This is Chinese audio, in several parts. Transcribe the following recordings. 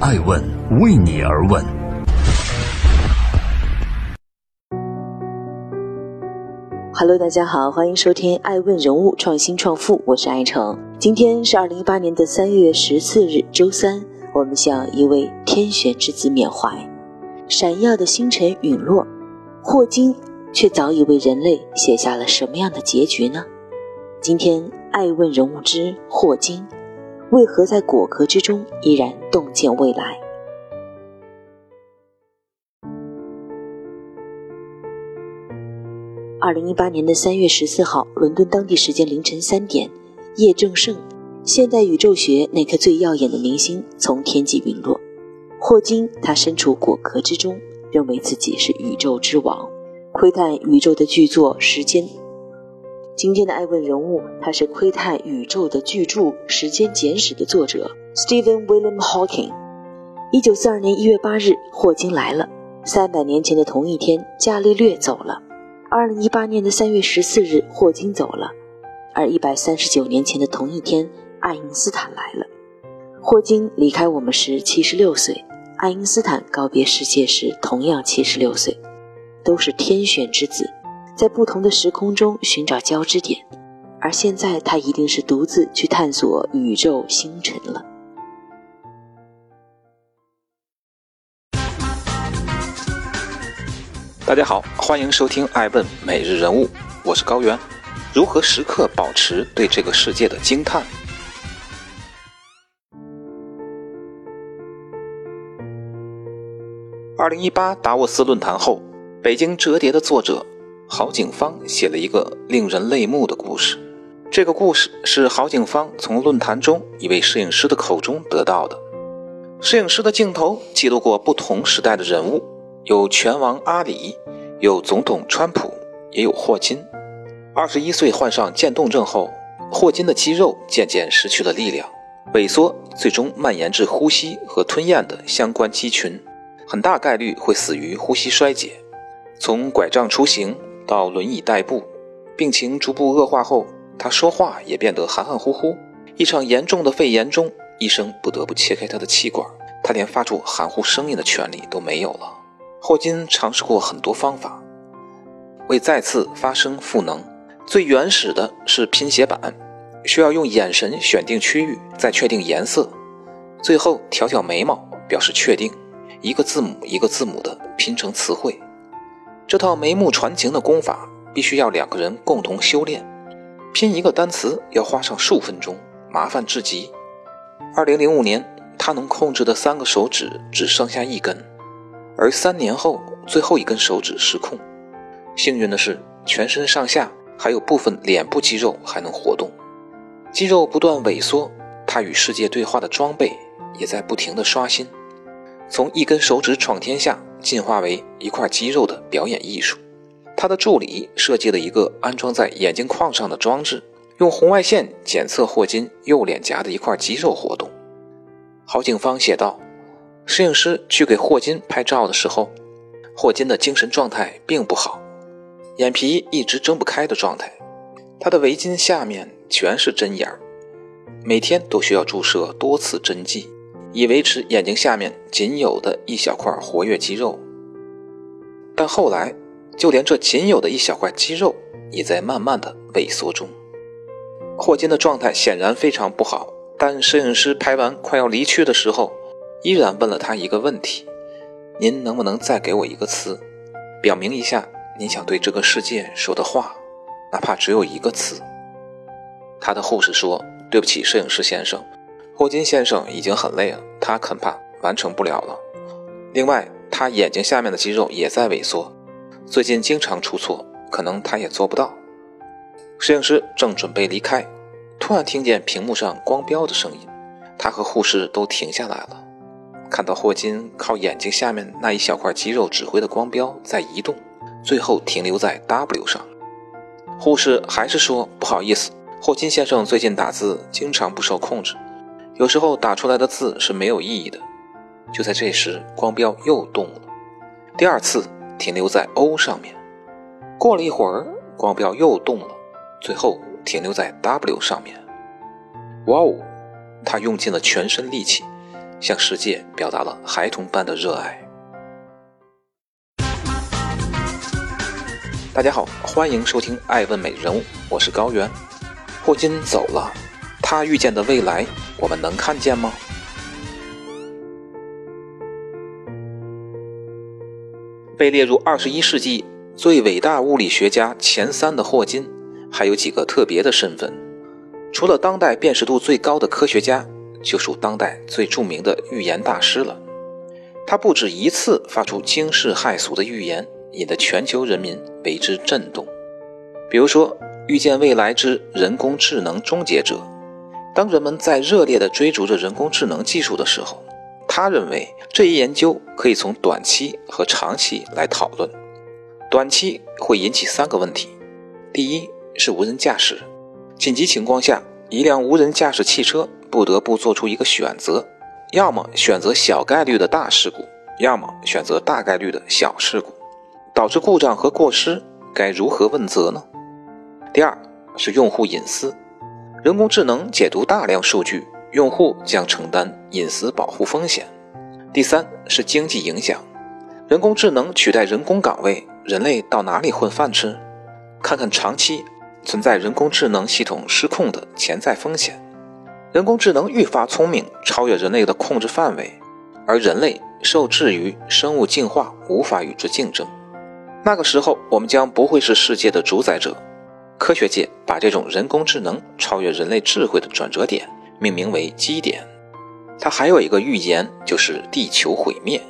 爱问为你而问。Hello，大家好，欢迎收听《爱问人物创新创富》，我是爱成。今天是二零一八年的三月十四日，周三。我们向一位天选之子缅怀。闪耀的星辰陨落，霍金却早已为人类写下了什么样的结局呢？今天，爱问人物之霍金，为何在果壳之中依然洞见未来？二零一八年的三月十四号，伦敦当地时间凌晨三点，叶正盛，现代宇宙学那颗最耀眼的明星从天际陨落。霍金，他身处果壳之中，认为自己是宇宙之王，窥探宇宙的巨作《时间》。今天的爱问人物，他是窥探宇宙的巨著《时间简史》的作者 Stephen William Hawking。一九四二年一月八日，霍金来了。三百年前的同一天，伽利略走了。二零一八年的三月十四日，霍金走了，而一百三十九年前的同一天，爱因斯坦来了。霍金离开我们时七十六岁，爱因斯坦告别世界时同样七十六岁，都是天选之子，在不同的时空中寻找交织点。而现在，他一定是独自去探索宇宙星辰了。大家好，欢迎收听《爱问每日人物》，我是高原。如何时刻保持对这个世界的惊叹？二零一八达沃斯论坛后，北京折叠的作者郝景芳写了一个令人泪目的故事。这个故事是郝景芳从论坛中一位摄影师的口中得到的。摄影师的镜头记录过不同时代的人物。有拳王阿里，有总统川普，也有霍金。二十一岁患上渐冻症后，霍金的肌肉渐渐失去了力量，萎缩，最终蔓延至呼吸和吞咽的相关肌群，很大概率会死于呼吸衰竭。从拐杖出行到轮椅代步，病情逐步恶化后，他说话也变得含含糊糊。一场严重的肺炎中，医生不得不切开他的气管，他连发出含糊声音的权利都没有了。霍金尝试过很多方法，为再次发声赋能。最原始的是拼写板，需要用眼神选定区域，再确定颜色，最后挑挑眉毛表示确定，一个字母一个字母的拼成词汇。这套眉目传情的功法必须要两个人共同修炼，拼一个单词要花上数分钟，麻烦至极。二零零五年，他能控制的三个手指只剩下一根。而三年后，最后一根手指失控。幸运的是，全身上下还有部分脸部肌肉还能活动。肌肉不断萎缩，他与世界对话的装备也在不停的刷新。从一根手指闯天下，进化为一块肌肉的表演艺术。他的助理设计了一个安装在眼镜框上的装置，用红外线检测霍金右脸颊的一块肌肉活动。郝景芳写道。摄影师去给霍金拍照的时候，霍金的精神状态并不好，眼皮一直睁不开的状态，他的围巾下面全是针眼儿，每天都需要注射多次针剂，以维持眼睛下面仅有的一小块活跃肌肉。但后来，就连这仅有的一小块肌肉也在慢慢的萎缩中。霍金的状态显然非常不好，但摄影师拍完快要离去的时候。依然问了他一个问题：“您能不能再给我一个词，表明一下您想对这个世界说的话，哪怕只有一个词？”他的护士说：“对不起，摄影师先生，霍金先生已经很累了，他恐怕完成不了了。另外，他眼睛下面的肌肉也在萎缩，最近经常出错，可能他也做不到。”摄影师正准备离开，突然听见屏幕上光标的声音，他和护士都停下来了。看到霍金靠眼睛下面那一小块肌肉指挥的光标在移动，最后停留在 W 上。护士还是说：“不好意思，霍金先生最近打字经常不受控制，有时候打出来的字是没有意义的。”就在这时，光标又动了，第二次停留在 O 上面。过了一会儿，光标又动了，最后停留在 W 上面。哇哦，他用尽了全身力气。向世界表达了孩童般的热爱。大家好，欢迎收听《爱问美人物》，我是高原。霍金走了，他预见的未来，我们能看见吗？被列入二十一世纪最伟大物理学家前三的霍金，还有几个特别的身份。除了当代辨识度最高的科学家，就属当代最著名的预言大师了。他不止一次发出惊世骇俗的预言。引得全球人民为之震动。比如说，预见未来之人工智能终结者。当人们在热烈地追逐着人工智能技术的时候，他认为这一研究可以从短期和长期来讨论。短期会引起三个问题：第一是无人驾驶，紧急情况下，一辆无人驾驶汽车不得不做出一个选择，要么选择小概率的大事故，要么选择大概率的小事故。导致故障和过失该如何问责呢？第二是用户隐私，人工智能解读大量数据，用户将承担隐私保护风险。第三是经济影响，人工智能取代人工岗位，人类到哪里混饭吃？看看长期存在人工智能系统失控的潜在风险，人工智能愈发聪明，超越人类的控制范围，而人类受制于生物进化，无法与之竞争。那个时候，我们将不会是世界的主宰者。科学界把这种人工智能超越人类智慧的转折点命名为“基点”。它还有一个预言，就是地球毁灭。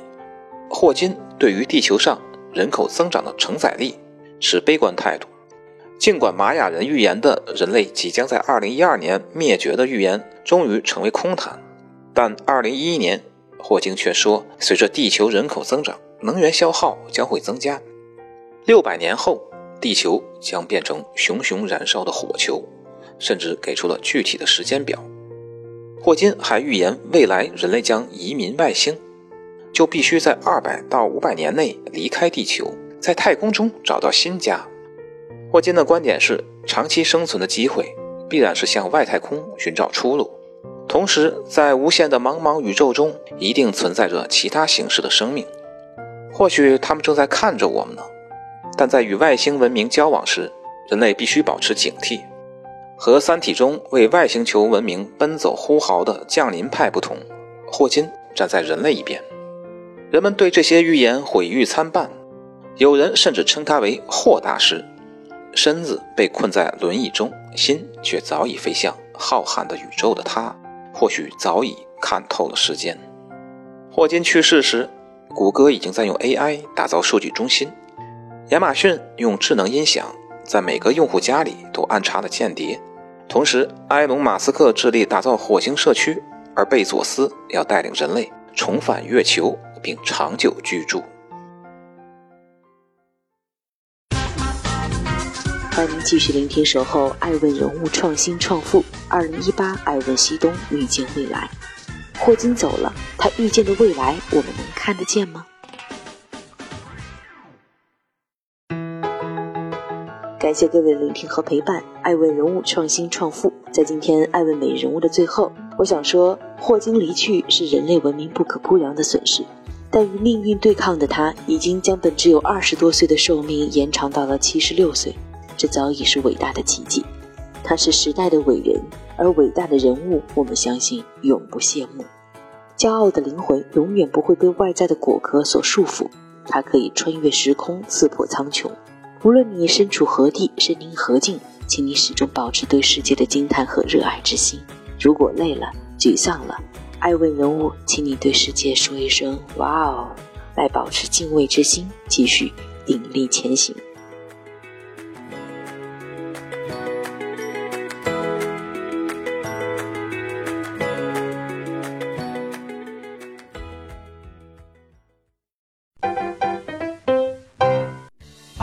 霍金对于地球上人口增长的承载力持悲观态度。尽管玛雅人预言的人类即将在2012年灭绝的预言终于成为空谈，但2011年，霍金却说，随着地球人口增长，能源消耗将会增加。六百年后，地球将变成熊熊燃烧的火球，甚至给出了具体的时间表。霍金还预言，未来人类将移民外星，就必须在二百到五百年内离开地球，在太空中找到新家。霍金的观点是，长期生存的机会必然是向外太空寻找出路，同时在无限的茫茫宇宙中，一定存在着其他形式的生命，或许他们正在看着我们呢。但在与外星文明交往时，人类必须保持警惕。和《三体》中为外星球文明奔走呼号的降临派不同，霍金站在人类一边。人们对这些预言毁誉参半，有人甚至称他为“霍大师”。身子被困在轮椅中，心却早已飞向浩瀚的宇宙的他，或许早已看透了时间。霍金去世时，谷歌已经在用 AI 打造数据中心。亚马逊用智能音响在每个用户家里都安插了间谍，同时，埃隆·马斯克致力打造火星社区，而贝佐斯要带领人类重返月球并长久居住。欢迎继续聆听《守候爱问人物创新创富》，二零一八爱问西东遇见未来。霍金走了，他预见的未来，我们能看得见吗？感谢各位的聆听和陪伴。爱问人物创新创富，在今天爱问美人物的最后，我想说，霍金离去是人类文明不可估量的损失，但与命运对抗的他，已经将本只有二十多岁的寿命延长到了七十六岁，这早已是伟大的奇迹。他是时代的伟人，而伟大的人物，我们相信永不谢幕。骄傲的灵魂永远不会被外在的果壳所束缚，它可以穿越时空，刺破苍穹。无论你身处何地，身临何境，请你始终保持对世界的惊叹和热爱之心。如果累了、沮丧了，爱问人物，请你对世界说一声“哇哦”，来保持敬畏之心，继续鼎力前行。